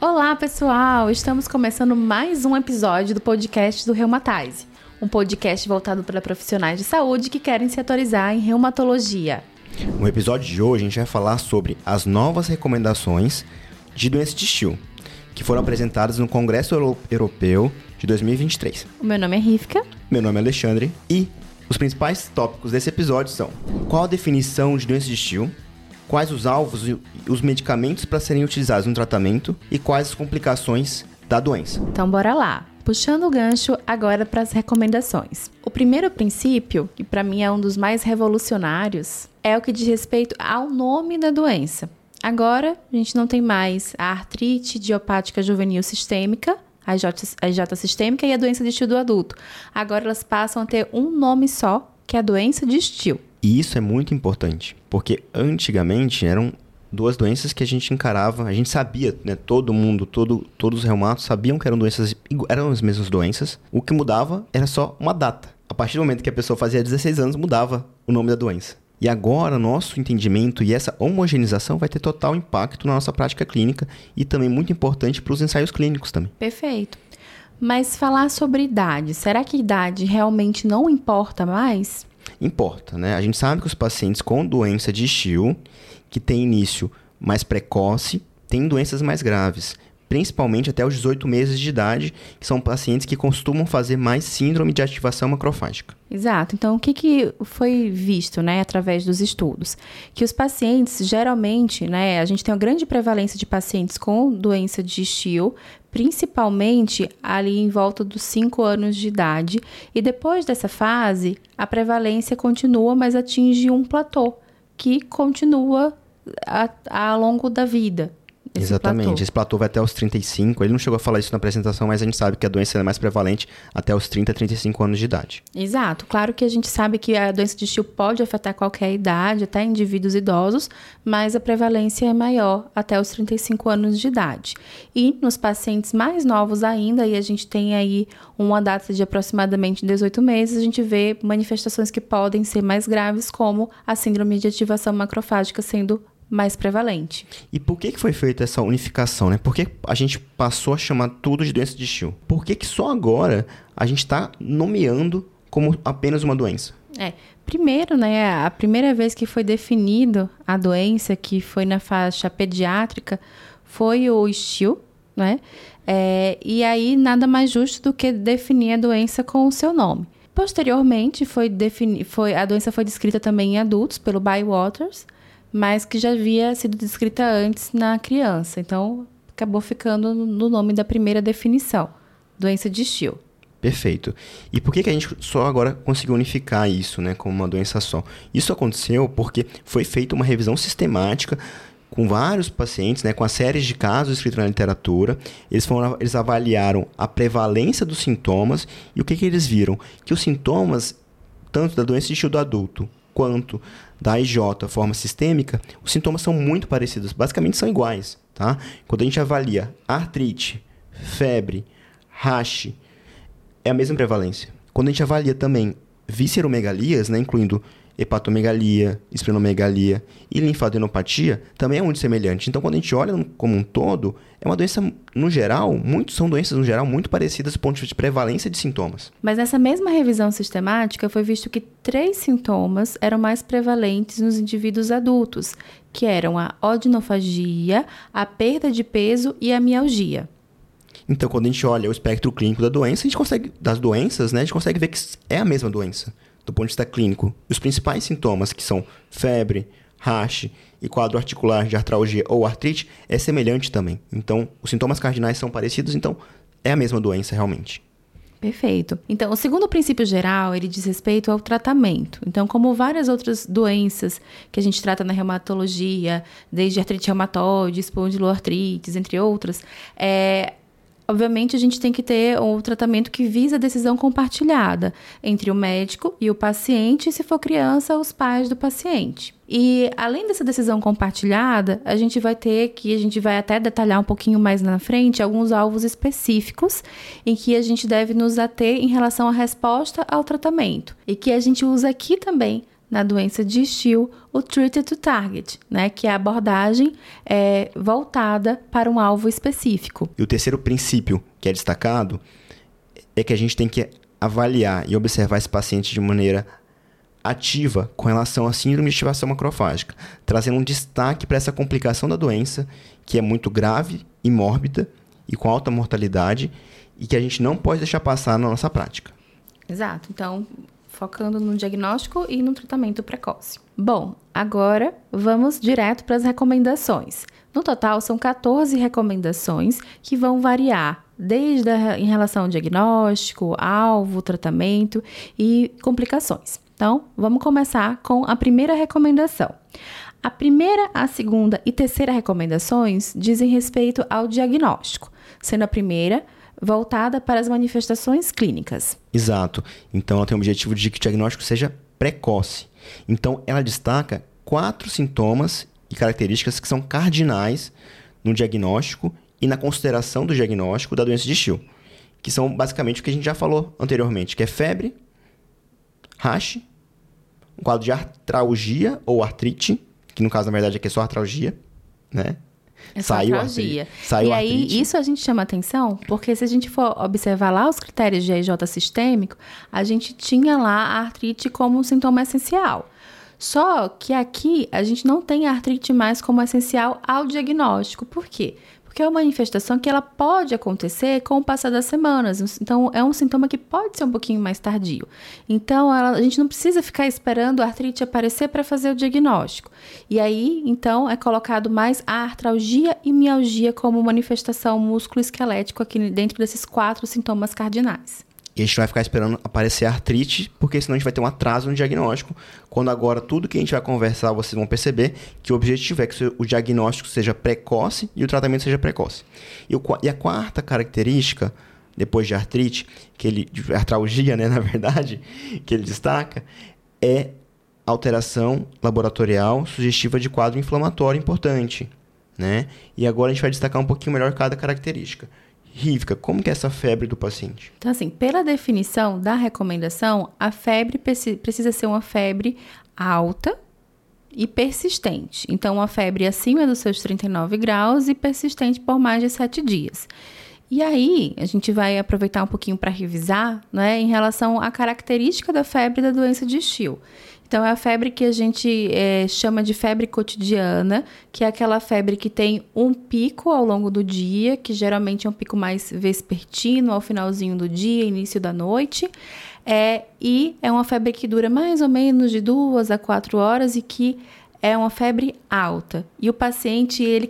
Olá, pessoal! Estamos começando mais um episódio do podcast do Reumatize, um podcast voltado para profissionais de saúde que querem se atualizar em reumatologia. No episódio de hoje, a gente vai falar sobre as novas recomendações de doença de Still, que foram apresentadas no Congresso Europeu de 2023. O meu nome é Rivka. Meu nome é Alexandre e os principais tópicos desse episódio são: qual a definição de doença de Still? Quais os alvos e os medicamentos para serem utilizados no tratamento e quais as complicações da doença. Então, bora lá. Puxando o gancho agora para as recomendações. O primeiro princípio, que para mim é um dos mais revolucionários, é o que diz respeito ao nome da doença. Agora, a gente não tem mais a artrite idiopática juvenil sistêmica, a IJ, sistêmica e a doença de estilo do adulto. Agora elas passam a ter um nome só, que é a doença de estilo. E isso é muito importante, porque antigamente eram duas doenças que a gente encarava, a gente sabia, né, todo mundo, todo, todos os reumatos sabiam que eram doenças, eram as mesmas doenças. O que mudava era só uma data. A partir do momento que a pessoa fazia 16 anos, mudava o nome da doença. E agora, nosso entendimento e essa homogeneização vai ter total impacto na nossa prática clínica e também muito importante para os ensaios clínicos também. Perfeito. Mas falar sobre idade, será que idade realmente não importa mais? Importa, né? A gente sabe que os pacientes com doença de Still, que tem início mais precoce, têm doenças mais graves, principalmente até os 18 meses de idade, que são pacientes que costumam fazer mais síndrome de ativação macrofágica. Exato. Então, o que, que foi visto, né, através dos estudos? Que os pacientes, geralmente, né, a gente tem uma grande prevalência de pacientes com doença de Still, principalmente ali em volta dos 5 anos de idade, e depois dessa fase, a prevalência continua, mas atinge um platô, que continua ao longo da vida. Esse Exatamente. Platô. Esse platô vai até os 35. Ele não chegou a falar isso na apresentação, mas a gente sabe que a doença é mais prevalente até os 30, 35 anos de idade. Exato. Claro que a gente sabe que a doença de Still pode afetar qualquer idade, até indivíduos idosos, mas a prevalência é maior até os 35 anos de idade. E nos pacientes mais novos ainda, e a gente tem aí uma data de aproximadamente 18 meses, a gente vê manifestações que podem ser mais graves, como a síndrome de ativação macrofágica sendo mais prevalente. E por que, que foi feita essa unificação, né? Por que a gente passou a chamar tudo de doença de Still? Por que, que só agora a gente está nomeando como apenas uma doença? É, primeiro, né, a primeira vez que foi definido a doença, que foi na faixa pediátrica, foi o Still, né? É, e aí nada mais justo do que definir a doença com o seu nome. Posteriormente, foi, defini foi a doença foi descrita também em adultos pelo Bywaters, Waters mas que já havia sido descrita antes na criança. Então, acabou ficando no nome da primeira definição, doença de Still. Perfeito. E por que, que a gente só agora conseguiu unificar isso, né, como uma doença só? Isso aconteceu porque foi feita uma revisão sistemática com vários pacientes, né, com as séries de casos escritos na literatura. Eles, foram, eles avaliaram a prevalência dos sintomas e o que, que eles viram? Que os sintomas, tanto da doença de Still do adulto quanto da IJ, forma sistêmica, os sintomas são muito parecidos, basicamente são iguais, tá? Quando a gente avalia artrite, febre, rache, é a mesma prevalência. Quando a gente avalia também visceromegalias, né, incluindo hepatomegalia, esplenomegalia e linfadenopatia também é muito semelhante. Então, quando a gente olha como um todo, é uma doença, no geral, muito, são doenças, no geral, muito parecidas do ponto de vista de prevalência de sintomas. Mas nessa mesma revisão sistemática, foi visto que três sintomas eram mais prevalentes nos indivíduos adultos, que eram a odinofagia, a perda de peso e a mialgia. Então, quando a gente olha o espectro clínico da doença, a gente consegue, das doenças, né, a gente consegue ver que é a mesma doença do ponto de vista clínico, os principais sintomas, que são febre, rache e quadro articular de artralgia ou artrite, é semelhante também. Então, os sintomas cardinais são parecidos, então é a mesma doença realmente. Perfeito. Então, o segundo princípio geral, ele diz respeito ao tratamento. Então, como várias outras doenças que a gente trata na reumatologia, desde artrite reumatoide, espondiloartrites, entre outras, é, obviamente a gente tem que ter um tratamento que visa a decisão compartilhada entre o médico e o paciente, se for criança, os pais do paciente. E além dessa decisão compartilhada, a gente vai ter que a gente vai até detalhar um pouquinho mais na frente alguns alvos específicos em que a gente deve nos ater em relação à resposta ao tratamento e que a gente usa aqui também na doença de Still o Treated to Target, né, que é a abordagem é, voltada para um alvo específico. E o terceiro princípio que é destacado é que a gente tem que avaliar e observar esse paciente de maneira ativa com relação à síndrome de ativação macrofágica, trazendo um destaque para essa complicação da doença, que é muito grave e mórbida e com alta mortalidade e que a gente não pode deixar passar na nossa prática. Exato. Então, focando no diagnóstico e no tratamento precoce. Bom, agora vamos direto para as recomendações. No total, são 14 recomendações que vão variar desde a, em relação ao diagnóstico, alvo, tratamento e complicações. Então, vamos começar com a primeira recomendação. A primeira, a segunda e terceira recomendações dizem respeito ao diagnóstico, sendo a primeira voltada para as manifestações clínicas. Exato. Então, ela tem o objetivo de que o diagnóstico seja precoce. Então, ela destaca quatro sintomas e características que são cardinais no diagnóstico e na consideração do diagnóstico da doença de Still, que são basicamente o que a gente já falou anteriormente, que é febre, rash, um quadro de artralgia ou artrite, que no caso, na verdade, aqui é só artralgia, né? É saiu artralgia. Saiu e aí, artrite. isso a gente chama atenção, porque se a gente for observar lá os critérios de EJ sistêmico, a gente tinha lá a artrite como um sintoma essencial. Só que aqui a gente não tem a artrite mais como essencial ao diagnóstico. Por quê? Porque é uma manifestação que ela pode acontecer com o passar das semanas. Então, é um sintoma que pode ser um pouquinho mais tardio. Então, ela, a gente não precisa ficar esperando a artrite aparecer para fazer o diagnóstico. E aí, então, é colocado mais a artralgia e mialgia como manifestação músculo-esquelético aqui dentro desses quatro sintomas cardinais. E a gente vai ficar esperando aparecer artrite, porque senão a gente vai ter um atraso no diagnóstico. Quando agora tudo que a gente vai conversar, vocês vão perceber que o objetivo é que o diagnóstico seja precoce e o tratamento seja precoce. E, o, e a quarta característica, depois de artrite, que ele, de artralgia, né, na verdade, que ele destaca, é alteração laboratorial sugestiva de quadro inflamatório importante. Né? E agora a gente vai destacar um pouquinho melhor cada característica. Rívika, como que é essa febre do paciente? Então, assim, pela definição da recomendação, a febre precisa ser uma febre alta e persistente. Então, uma febre acima dos seus 39 graus e persistente por mais de 7 dias. E aí, a gente vai aproveitar um pouquinho para revisar, né, em relação à característica da febre da doença de Still. Então, é a febre que a gente é, chama de febre cotidiana, que é aquela febre que tem um pico ao longo do dia, que geralmente é um pico mais vespertino, ao finalzinho do dia, início da noite. É, e é uma febre que dura mais ou menos de duas a quatro horas e que é uma febre alta e o paciente ele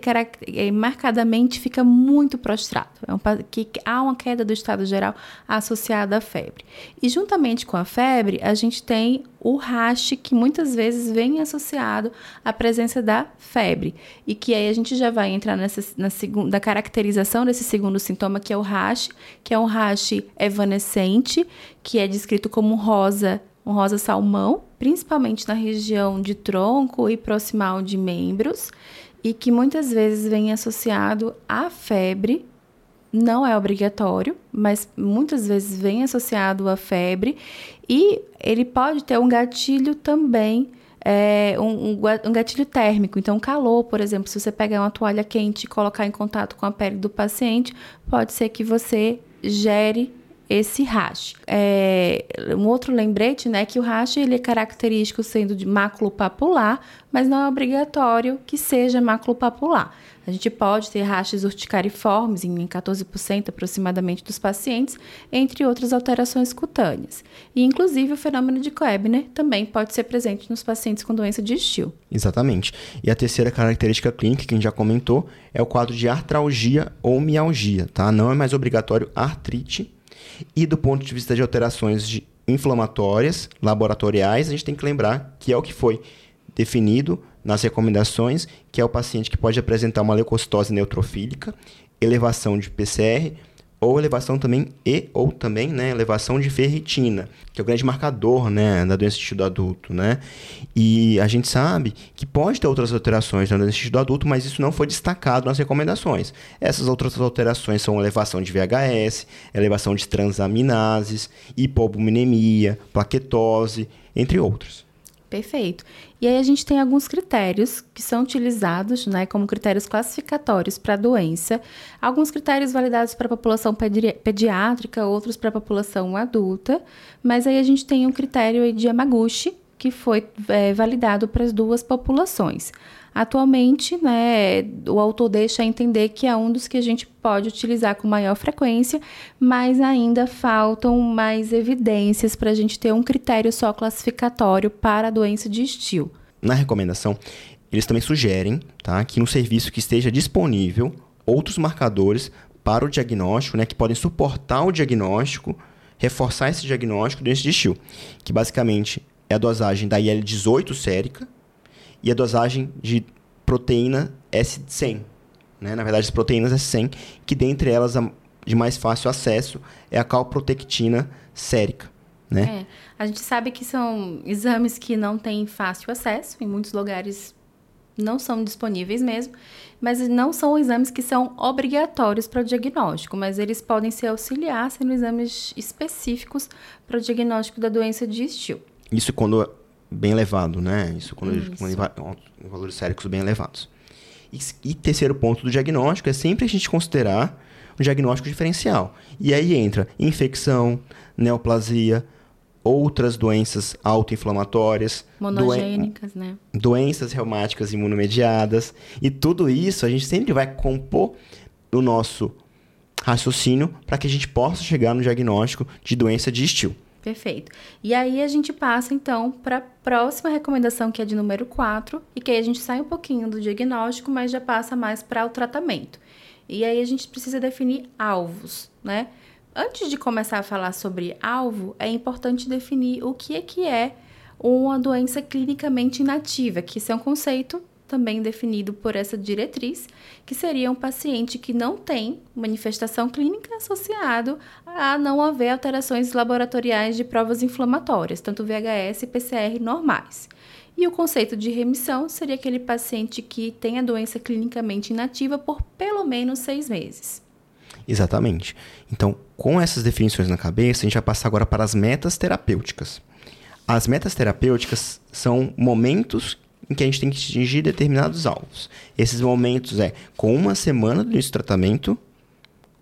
marcadamente fica muito prostrado. É um, que há uma queda do estado geral associada à febre. E juntamente com a febre, a gente tem o rash que muitas vezes vem associado à presença da febre e que aí a gente já vai entrar nessa na segunda caracterização desse segundo sintoma que é o rash, que é um rash evanescente, que é descrito como rosa um rosa salmão, principalmente na região de tronco e proximal de membros, e que muitas vezes vem associado à febre. Não é obrigatório, mas muitas vezes vem associado à febre, e ele pode ter um gatilho também. É, um, um, gatilho térmico. Então, calor, por exemplo, se você pegar uma toalha quente e colocar em contato com a pele do paciente, pode ser que você gere esse rash. É, um outro lembrete, né, que o rash ele é característico sendo de maculopapular, mas não é obrigatório que seja maculopapular. A gente pode ter rachas urticariformes em 14% aproximadamente dos pacientes, entre outras alterações cutâneas. E, inclusive, o fenômeno de Koebner também pode ser presente nos pacientes com doença de Still. Exatamente. E a terceira característica clínica que a gente já comentou é o quadro de artralgia ou mialgia, tá? Não é mais obrigatório artrite e do ponto de vista de alterações de inflamatórias, laboratoriais, a gente tem que lembrar que é o que foi definido nas recomendações, que é o paciente que pode apresentar uma leucocitose neutrofílica, elevação de PCR, ou elevação também e ou também, né, elevação de ferritina, que é o grande marcador, né, da doença do adulto, né? E a gente sabe que pode ter outras alterações na doença do adulto, mas isso não foi destacado nas recomendações. Essas outras alterações são elevação de VHS, elevação de transaminases, hipoalbuminemia, plaquetose, entre outros. Perfeito. E aí a gente tem alguns critérios que são utilizados, né, como critérios classificatórios para a doença. Alguns critérios validados para a população pedi pediátrica, outros para a população adulta. Mas aí a gente tem um critério de Yamaguchi, que foi é, validado para as duas populações. Atualmente, né, o autor deixa entender que é um dos que a gente pode utilizar com maior frequência, mas ainda faltam mais evidências para a gente ter um critério só classificatório para a doença de Still. Na recomendação, eles também sugerem tá, que no serviço que esteja disponível outros marcadores para o diagnóstico, né, que podem suportar o diagnóstico, reforçar esse diagnóstico doença de Still, que basicamente é a dosagem da IL-18 sérica, e a dosagem de proteína S100. Né? Na verdade, as proteínas S100, que dentre elas a de mais fácil acesso é a calprotectina sérica. Né? É. A gente sabe que são exames que não têm fácil acesso, em muitos lugares não são disponíveis mesmo, mas não são exames que são obrigatórios para o diagnóstico, mas eles podem ser auxiliar sendo exames específicos para o diagnóstico da doença de Still. Isso quando bem elevado, né? Isso quando, Isso. quando valores séricos bem elevados. E, e, terceiro ponto do diagnóstico é sempre a gente considerar um diagnóstico diferencial. E aí entra infecção, neoplasia, outras doenças autoinflamatórias, monogênicas, doen né? Doenças reumáticas imunomediadas. E tudo isso a gente sempre vai compor o nosso raciocínio para que a gente possa chegar no diagnóstico de doença de estilo. Perfeito. E aí a gente passa então para a próxima recomendação, que é de número 4, e que aí a gente sai um pouquinho do diagnóstico, mas já passa mais para o tratamento. E aí a gente precisa definir alvos, né? Antes de começar a falar sobre alvo, é importante definir o que é que é uma doença clinicamente inativa, que isso é um conceito também definido por essa diretriz, que seria um paciente que não tem manifestação clínica associado a não haver alterações laboratoriais de provas inflamatórias, tanto VHS e PCR normais. E o conceito de remissão seria aquele paciente que tem a doença clinicamente inativa por pelo menos seis meses. Exatamente. Então, com essas definições na cabeça, a gente vai passar agora para as metas terapêuticas. As metas terapêuticas são momentos em que a gente tem que atingir determinados alvos. Esses momentos é com uma semana do início do tratamento,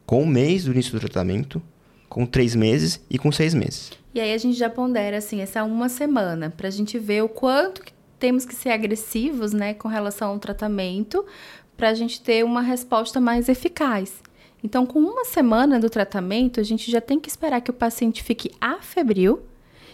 com um mês do início do tratamento, com três meses e com seis meses. E aí a gente já pondera assim essa uma semana para a gente ver o quanto que temos que ser agressivos, né, com relação ao tratamento, para a gente ter uma resposta mais eficaz. Então, com uma semana do tratamento, a gente já tem que esperar que o paciente fique afebril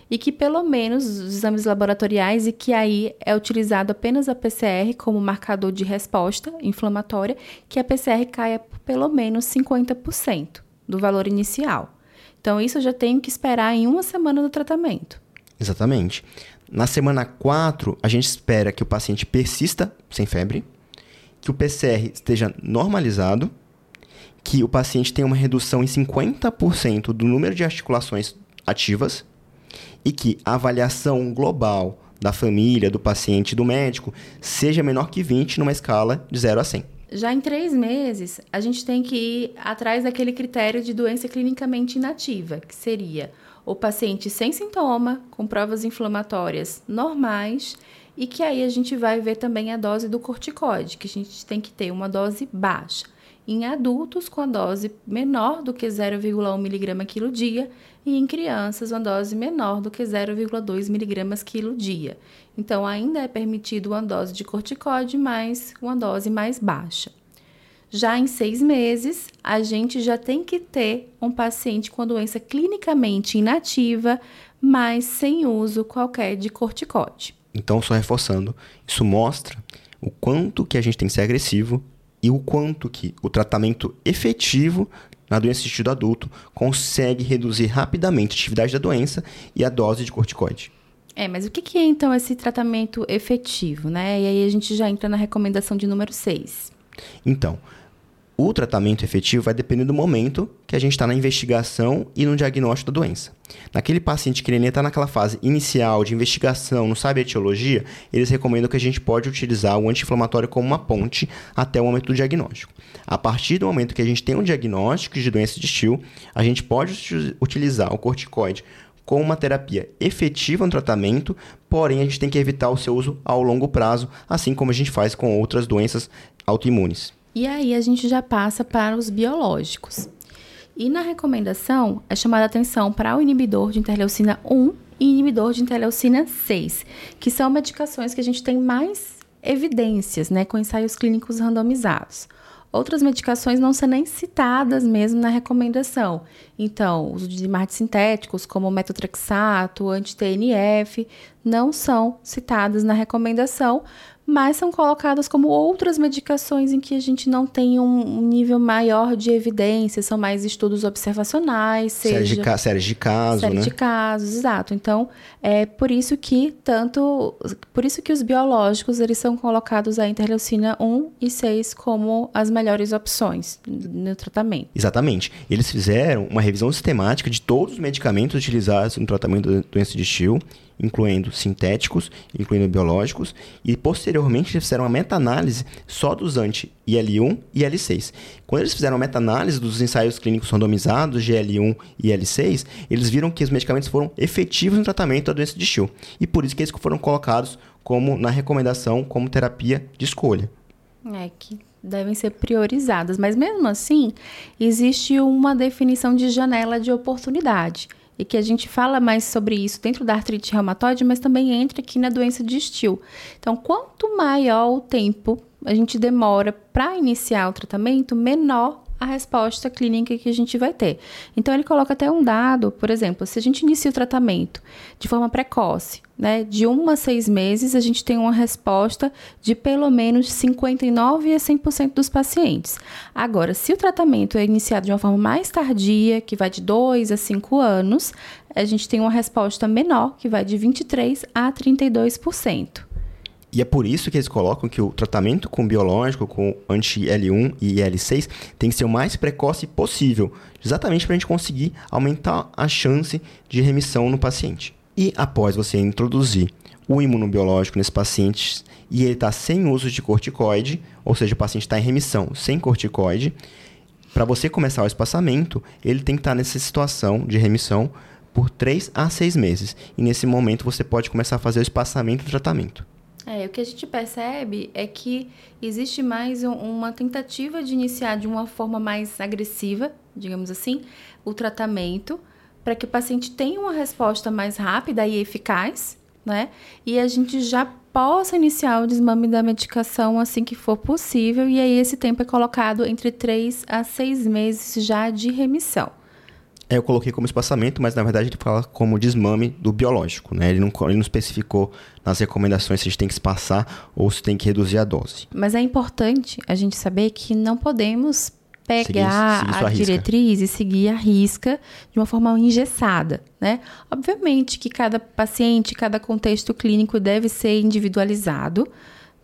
e que pelo menos os exames laboratoriais e que aí é utilizado apenas a PCR como marcador de resposta inflamatória, que a PCR caia por pelo menos 50% do valor inicial. Então isso eu já tenho que esperar em uma semana do tratamento. Exatamente. Na semana 4, a gente espera que o paciente persista sem febre, que o PCR esteja normalizado, que o paciente tenha uma redução em 50% do número de articulações ativas e que a avaliação global da família, do paciente do médico seja menor que 20 numa escala de 0 a 100. Já em três meses, a gente tem que ir atrás daquele critério de doença clinicamente inativa, que seria o paciente sem sintoma, com provas inflamatórias normais, e que aí a gente vai ver também a dose do corticoide, que a gente tem que ter uma dose baixa em adultos com a dose menor do que 0,1 mg quilo dia e em crianças uma dose menor do que 0,2 mg quilo dia. Então, ainda é permitido uma dose de corticóide, mas uma dose mais baixa. Já em seis meses, a gente já tem que ter um paciente com a doença clinicamente inativa, mas sem uso qualquer de corticóide. Então, só reforçando, isso mostra o quanto que a gente tem que ser agressivo e o quanto que o tratamento efetivo na doença de tecido adulto consegue reduzir rapidamente a atividade da doença e a dose de corticoide. É, mas o que é então esse tratamento efetivo, né? E aí a gente já entra na recomendação de número 6. Então, o tratamento efetivo vai depender do momento que a gente está na investigação e no diagnóstico da doença. Naquele paciente que ele está naquela fase inicial de investigação, não sabe a etiologia, eles recomendam que a gente pode utilizar o anti-inflamatório como uma ponte até o momento do diagnóstico. A partir do momento que a gente tem um diagnóstico de doença de Still, a gente pode utilizar o corticoide como uma terapia efetiva no tratamento, porém a gente tem que evitar o seu uso ao longo prazo, assim como a gente faz com outras doenças autoimunes. E aí a gente já passa para os biológicos. E na recomendação é chamada atenção para o inibidor de interleucina 1 e inibidor de interleucina 6, que são medicações que a gente tem mais evidências, né, com ensaios clínicos randomizados. Outras medicações não são nem citadas mesmo na recomendação. Então, os de sintéticos, como metotrexato, anti-TNF, não são citadas na recomendação, mas são colocadas como outras medicações em que a gente não tem um nível maior de evidência, são mais estudos observacionais. Séries de, ca séries de casos, série né? de casos, exato. Então, é por isso que tanto... Por isso que os biológicos, eles são colocados a interleucina 1 e 6 como as melhores opções no tratamento. Exatamente. Eles fizeram uma revisão sistemática de todos os medicamentos utilizados no tratamento da doença de Still incluindo sintéticos, incluindo biológicos, e posteriormente eles fizeram uma meta-análise só dos anti-IL1 e IL6. Quando eles fizeram a meta-análise dos ensaios clínicos randomizados de IL1 e IL6, eles viram que os medicamentos foram efetivos no tratamento da doença de Still, e por isso que eles foram colocados como na recomendação como terapia de escolha. É que devem ser priorizadas, mas mesmo assim, existe uma definição de janela de oportunidade e que a gente fala mais sobre isso dentro da artrite reumatoide, mas também entra aqui na doença de Still. Então, quanto maior o tempo a gente demora para iniciar o tratamento, menor a resposta clínica que a gente vai ter. Então, ele coloca até um dado, por exemplo, se a gente inicia o tratamento de forma precoce, né, de 1 a 6 meses, a gente tem uma resposta de pelo menos 59 a 100% dos pacientes. Agora, se o tratamento é iniciado de uma forma mais tardia, que vai de 2 a 5 anos, a gente tem uma resposta menor, que vai de 23 a 32%. E é por isso que eles colocam que o tratamento com biológico, com anti-L1 e L6, tem que ser o mais precoce possível, exatamente para a gente conseguir aumentar a chance de remissão no paciente. E após você introduzir o imunobiológico nesse paciente e ele está sem uso de corticoide, ou seja, o paciente está em remissão sem corticoide, para você começar o espaçamento, ele tem que estar tá nessa situação de remissão por 3 a 6 meses. E nesse momento você pode começar a fazer o espaçamento do tratamento. É, o que a gente percebe é que existe mais um, uma tentativa de iniciar de uma forma mais agressiva, digamos assim, o tratamento, para que o paciente tenha uma resposta mais rápida e eficaz, né? E a gente já possa iniciar o desmame da medicação assim que for possível, e aí esse tempo é colocado entre 3 a 6 meses já de remissão. É, eu coloquei como espaçamento, mas na verdade ele fala como desmame do biológico, né? Ele não, ele não especificou nas recomendações se a gente tem que espaçar ou se tem que reduzir a dose. Mas é importante a gente saber que não podemos pegar seguir, seguir a diretriz e seguir a risca de uma forma engessada, né? Obviamente que cada paciente, cada contexto clínico deve ser individualizado,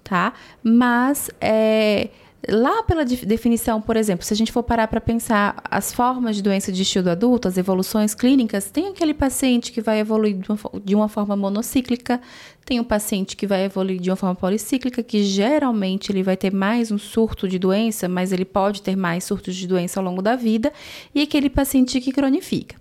tá? Mas é, Lá pela definição, por exemplo, se a gente for parar para pensar as formas de doença de estilo adulto, as evoluções clínicas, tem aquele paciente que vai evoluir de uma, forma monocíclica, tem um paciente que vai evoluir de uma forma policíclica, que geralmente ele vai ter mais um surto de doença, mas ele pode ter mais surtos de doença ao longo da vida, e aquele paciente que cronifica.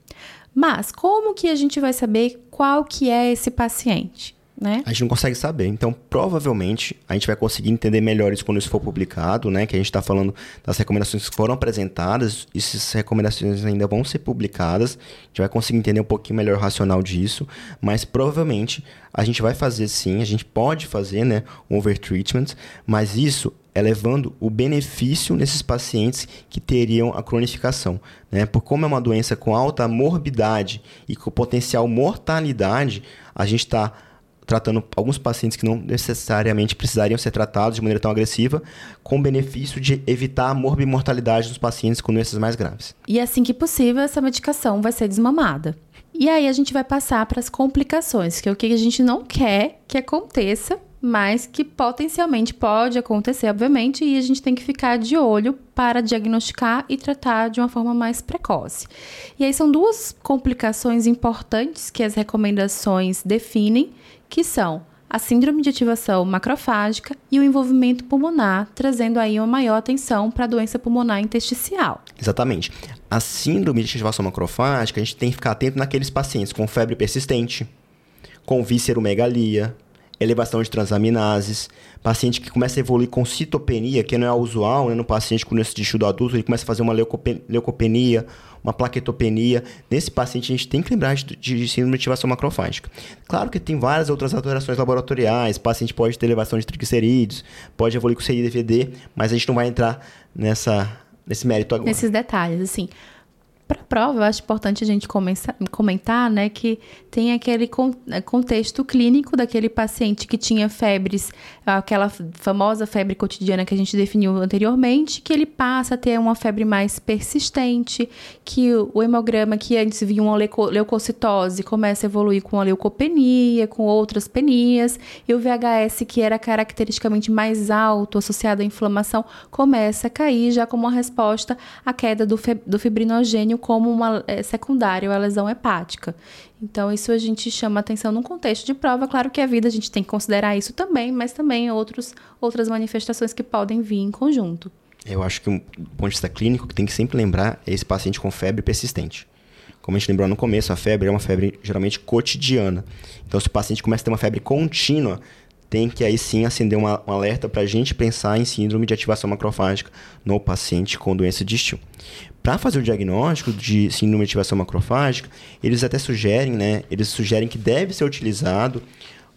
Mas como que a gente vai saber qual que é esse paciente? Né? A gente não consegue saber. Então, provavelmente, a gente vai conseguir entender melhor isso quando isso for publicado, né? Que a gente está falando das recomendações que foram apresentadas, e essas recomendações ainda vão ser publicadas. A gente vai conseguir entender um pouquinho melhor o racional disso, mas provavelmente a gente vai fazer sim, a gente pode fazer, né? Um overtreatment, mas isso é levando o benefício nesses pacientes que teriam a cronificação. Né? Por como é uma doença com alta morbidade e com potencial mortalidade, a gente está tratando alguns pacientes que não necessariamente precisariam ser tratados de maneira tão agressiva, com benefício de evitar a morbimortalidade dos pacientes com doenças mais graves. E assim que possível, essa medicação vai ser desmamada. E aí a gente vai passar para as complicações, que é o que a gente não quer que aconteça, mas que potencialmente pode acontecer, obviamente, e a gente tem que ficar de olho para diagnosticar e tratar de uma forma mais precoce. E aí são duas complicações importantes que as recomendações definem, que são a síndrome de ativação macrofágica e o envolvimento pulmonar, trazendo aí uma maior atenção para a doença pulmonar intersticial. Exatamente. a síndrome de ativação macrofágica, a gente tem que ficar atento naqueles pacientes com febre persistente, com vísceromegalia, elevação de transaminases, paciente que começa a evoluir com citopenia, que não é usual né, no paciente com esse do adulto, ele começa a fazer uma leucopenia, uma plaquetopenia. Nesse paciente, a gente tem que lembrar de, de síndrome de ativação macrofágica. Claro que tem várias outras alterações laboratoriais, o paciente pode ter elevação de triglicerídeos, pode evoluir com CIDVD, mas a gente não vai entrar nessa nesse mérito agora. Nesses detalhes, assim. Para a prova, eu acho importante a gente comentar né, que tem aquele é, contexto clínico daquele paciente que tinha febres, aquela famosa febre cotidiana que a gente definiu anteriormente, que ele passa a ter uma febre mais persistente, que o hemograma que antes via uma leucocitose começa a evoluir com a leucopenia, com outras penias, e o VHS, que era caracteristicamente mais alto, associado à inflamação, começa a cair já como uma resposta à queda do fibrinogênio como uma é, secundária, a lesão hepática. Então, isso a gente chama atenção num contexto de prova. Claro que a vida a gente tem que considerar isso também, mas também outros, outras manifestações que podem vir em conjunto. Eu acho que um ponto de vista clínico que tem que sempre lembrar é esse paciente com febre persistente. Como a gente lembrou no começo, a febre é uma febre geralmente cotidiana. Então, se o paciente começa a ter uma febre contínua, tem que aí sim acender uma, um alerta para a gente pensar em síndrome de ativação macrofágica no paciente com doença de Still. Para fazer o diagnóstico de síndrome de ativação macrofágica, eles até sugerem, né? Eles sugerem que deve ser utilizado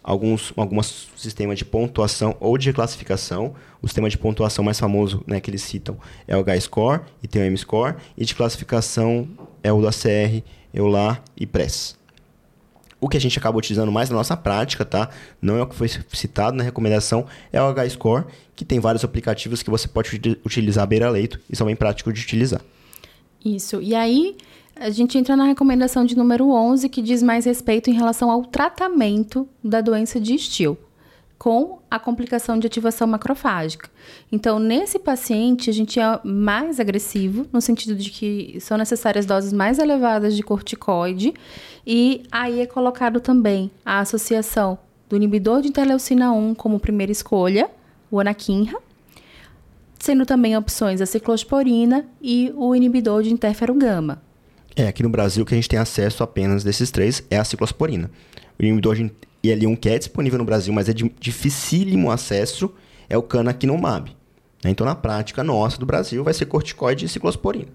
alguns alguns sistemas de pontuação ou de classificação. O sistema de pontuação mais famoso, né, que eles citam é o H-score e tem o M-score, e de classificação é o da CR, EULAR e PRESS. O que a gente acaba utilizando mais na nossa prática, tá? Não é o que foi citado na recomendação, é o H-Score, que tem vários aplicativos que você pode utilizar beira-leito e são bem práticos de utilizar. Isso. E aí, a gente entra na recomendação de número 11, que diz mais respeito em relação ao tratamento da doença de Still, com a complicação de ativação macrofágica. Então, nesse paciente, a gente é mais agressivo, no sentido de que são necessárias doses mais elevadas de corticoide, e aí é colocado também a associação do inibidor de interleucina 1 como primeira escolha, o anakinra, sendo também opções a ciclosporina e o inibidor de interferon gama. É, aqui no Brasil que a gente tem acesso apenas desses três é a ciclosporina. O inibidor de IL-1 que é disponível no Brasil, mas é de dificílimo acesso, é o canakinumab. Né? Então, na prática nossa do Brasil, vai ser corticoide e ciclosporina.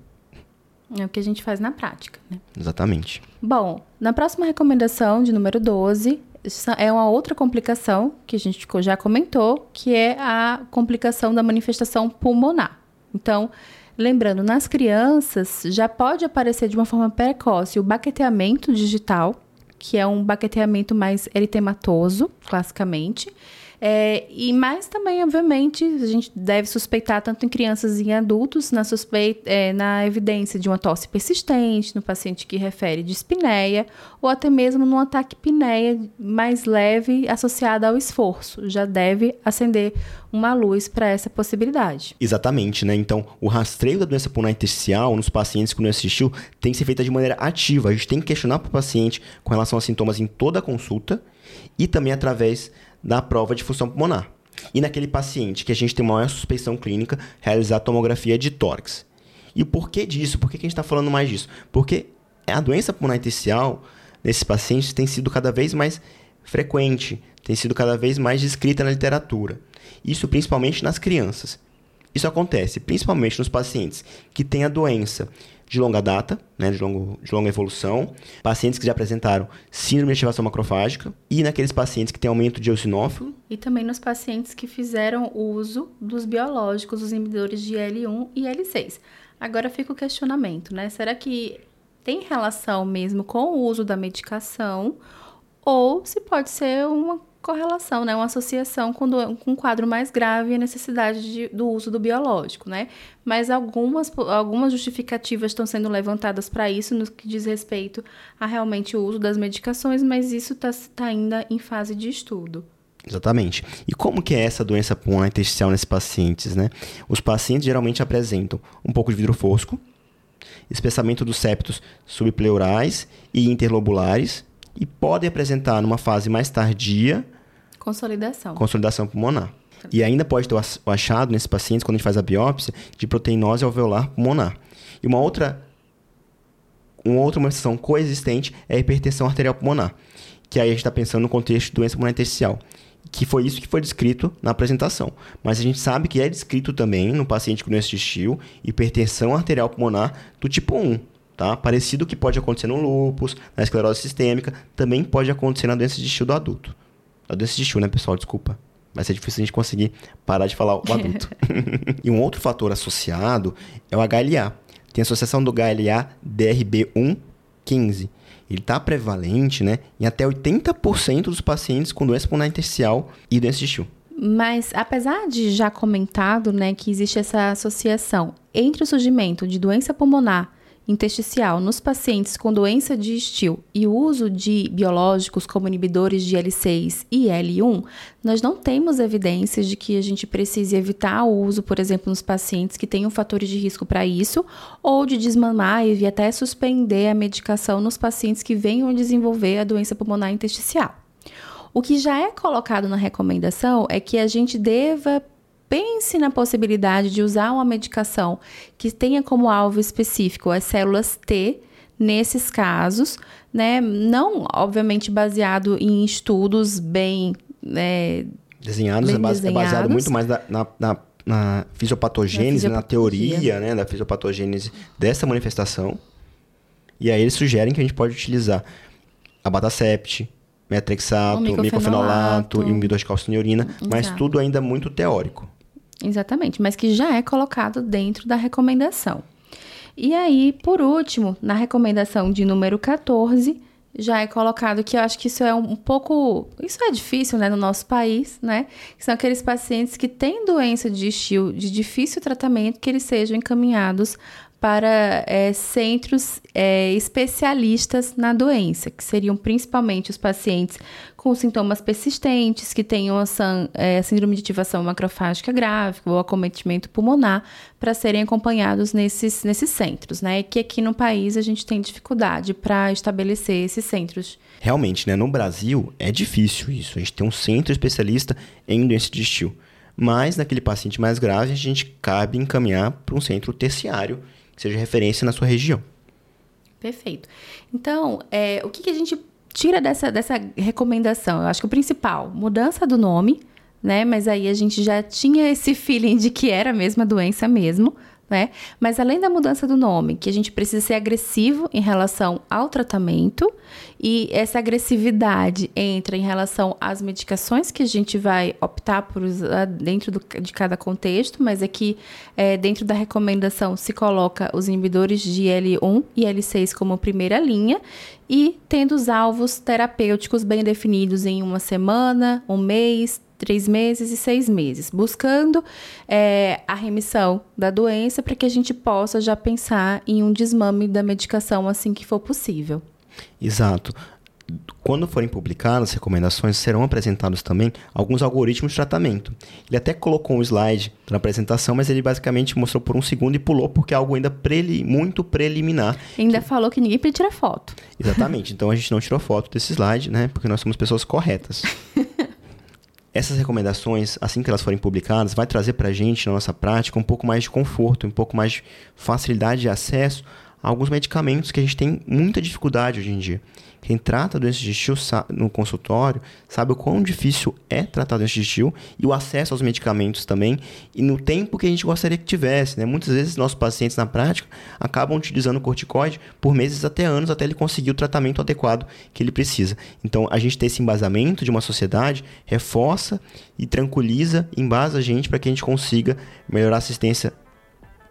É o que a gente faz na prática, né? Exatamente. Bom, na próxima recomendação, de número 12, é uma outra complicação que a gente já comentou, que é a complicação da manifestação pulmonar. Então, lembrando, nas crianças já pode aparecer de uma forma precoce o baqueteamento digital, que é um baqueteamento mais eritematoso, classicamente, é, e mais também, obviamente, a gente deve suspeitar tanto em crianças e em adultos na, suspeita, é, na evidência de uma tosse persistente, no paciente que refere de espineia, ou até mesmo num ataque pineia mais leve associado ao esforço. Já deve acender uma luz para essa possibilidade. Exatamente, né? Então, o rastreio da doença pulmonar intersticial nos pacientes que não assistiu tem que ser feito de maneira ativa. A gente tem que questionar para o paciente com relação a sintomas em toda a consulta e também através da prova de função pulmonar. E naquele paciente que a gente tem maior suspeição clínica, realizar a tomografia de tórax. E o porquê disso? Por que, a gente está falando mais disso? Porque a doença pulmonar intersticial nesses pacientes tem sido cada vez mais frequente, tem sido cada vez mais descrita na literatura. Isso principalmente nas crianças. Isso acontece principalmente nos pacientes que têm a doença de longa data, né, de, longo, de longa evolução, pacientes que já apresentaram síndrome de ativação macrofágica e naqueles pacientes que têm aumento de eosinófilo. E também nos pacientes que fizeram uso dos biológicos, os inibidores de L1 e L6. Agora fica o questionamento, né? Será que tem relação mesmo com o uso da medicação ou se pode ser uma correlação, né? Uma associação com, do, com um quadro mais grave e a necessidade de, do uso do biológico, né? Mas algumas, algumas justificativas estão sendo levantadas para isso no que diz respeito a realmente o uso das medicações, mas isso está tá ainda em fase de estudo. Exatamente. E como que é essa doença pulmonar intersticial nesses pacientes, né? Os pacientes geralmente apresentam um pouco de vidro fosco, espessamento dos septos subpleurais e interlobulares, e podem apresentar numa fase mais tardia consolidação, consolidação pulmonar. E ainda pode ter o achado nesses pacientes, quando a gente faz a biópsia, de proteinose alveolar pulmonar. E uma outra uma outra manifestação coexistente é a hipertensão arterial pulmonar, que aí a gente está pensando no contexto de doença pulmonar intersticial, que foi isso que foi descrito na apresentação. Mas a gente sabe que é descrito também no paciente com doença de estilo, hipertensão arterial pulmonar do tipo 1, tá? Parecido que pode acontecer no lúpus, na esclerose sistêmica, também pode acontecer na doença de estilo do adulto. A doença de estilo, né, pessoal? Desculpa. Vai ser difícil a gente conseguir parar de falar o adulto. e um outro fator associado é o HLA. Tem a associação do HLA DRB1-15. Ele está prevalente né, em até 80% dos pacientes com doença pulmonar intersticial e doença de Still. Mas, apesar de já comentado né, que existe essa associação entre o surgimento de doença pulmonar intersticial nos pacientes com doença de Still e o uso de biológicos como inibidores de L6 e L1, nós não temos evidências de que a gente precise evitar o uso, por exemplo, nos pacientes que tenham fatores de risco para isso, ou de desmamar e até suspender a medicação nos pacientes que venham desenvolver a doença pulmonar intersticial. O que já é colocado na recomendação é que a gente deva pense na possibilidade de usar uma medicação que tenha como alvo específico as células T nesses casos, né? Não, obviamente, baseado em estudos bem né, desenhados, bem é, base, desenhados. é baseado muito mais na, na, na, na fisiopatogênese, na, na teoria né, da fisiopatogênese dessa manifestação. E aí eles sugerem que a gente pode utilizar a batacept, metrexato, micofenolato e imidoscalcineurina, mas tudo ainda muito teórico. Exatamente, mas que já é colocado dentro da recomendação. E aí, por último, na recomendação de número 14, já é colocado que eu acho que isso é um pouco. Isso é difícil, né, no nosso país, né? Que são aqueles pacientes que têm doença de estilo de difícil tratamento, que eles sejam encaminhados para é, centros é, especialistas na doença, que seriam principalmente os pacientes com sintomas persistentes, que tenham a, é, síndrome de ativação macrofágica grave ou acometimento pulmonar, para serem acompanhados nesses, nesses centros, né? Que aqui no país a gente tem dificuldade para estabelecer esses centros. Realmente, né? No Brasil é difícil isso. A gente tem um centro especialista em doença de estilo. Mas naquele paciente mais grave, a gente cabe encaminhar para um centro terciário que seja referência na sua região. Perfeito. Então, é, o que, que a gente tira dessa, dessa recomendação? Eu acho que o principal, mudança do nome, né? Mas aí a gente já tinha esse feeling de que era a mesma doença mesmo né? Mas além da mudança do nome, que a gente precisa ser agressivo em relação ao tratamento, e essa agressividade entra em relação às medicações que a gente vai optar por usar dentro do, de cada contexto, mas aqui é, dentro da recomendação se coloca os inibidores de L1 e L6 como primeira linha, e tendo os alvos terapêuticos bem definidos em uma semana, um mês, três meses e seis meses, buscando é, a remissão da doença para que a gente possa já pensar em um desmame da medicação assim que for possível. Exato. Quando forem publicadas as recomendações, serão apresentados também alguns algoritmos de tratamento. Ele até colocou um slide na apresentação, mas ele basicamente mostrou por um segundo e pulou porque é algo ainda preli muito preliminar. Ainda que... falou que ninguém pediu tirar foto. Exatamente. Então a gente não tirou foto desse slide, né? Porque nós somos pessoas corretas. essas recomendações, assim que elas forem publicadas, vai trazer para a gente, na nossa prática, um pouco mais de conforto, um pouco mais de facilidade de acesso a alguns medicamentos que a gente tem muita dificuldade hoje em dia. Quem trata doença digestil no consultório sabe o quão difícil é tratar doença digestil e o acesso aos medicamentos também e no tempo que a gente gostaria que tivesse. Né? Muitas vezes nossos pacientes na prática acabam utilizando corticoide por meses até anos até ele conseguir o tratamento adequado que ele precisa. Então a gente ter esse embasamento de uma sociedade reforça e tranquiliza, embasa a gente para que a gente consiga melhorar a assistência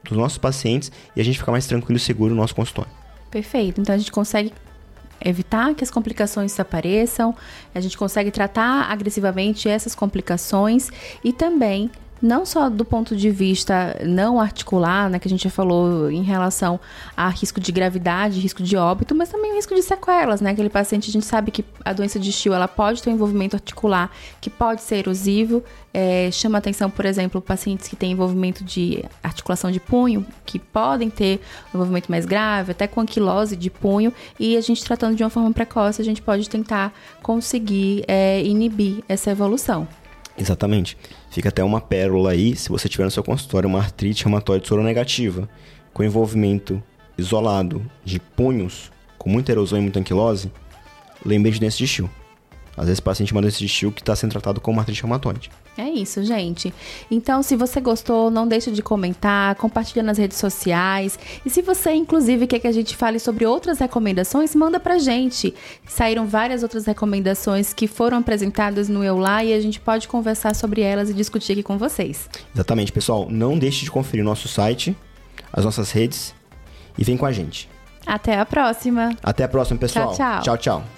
dos nossos pacientes e a gente ficar mais tranquilo e seguro no nosso consultório. Perfeito. Então a gente consegue evitar que as complicações apareçam, a gente consegue tratar agressivamente essas complicações e também não só do ponto de vista não articular, né, que a gente já falou em relação a risco de gravidade, risco de óbito, mas também risco de sequelas, né? Aquele paciente, a gente sabe que a doença de Still, ela pode ter um envolvimento articular que pode ser erosivo, é, chama atenção, por exemplo, pacientes que têm envolvimento de articulação de punho, que podem ter um envolvimento mais grave, até com anquilose de punho, e a gente tratando de uma forma precoce, a gente pode tentar conseguir é, inibir essa evolução. Exatamente. Fica até uma pérola aí, se você tiver no seu consultório uma artrite reumatoide soronegativa, com envolvimento isolado de punhos com muita erosão e muita anquilose, lembre de doença de Still. Às vezes o paciente manda esse estilo que está sendo tratado como artrite reumatoide. É isso, gente. Então, se você gostou, não deixe de comentar, compartilha nas redes sociais. E se você, inclusive, quer que a gente fale sobre outras recomendações, manda pra gente. Saíram várias outras recomendações que foram apresentadas no EULA e a gente pode conversar sobre elas e discutir aqui com vocês. Exatamente, pessoal. Não deixe de conferir o nosso site, as nossas redes e vem com a gente. Até a próxima. Até a próxima, pessoal. Tchau, tchau. Tchau, tchau.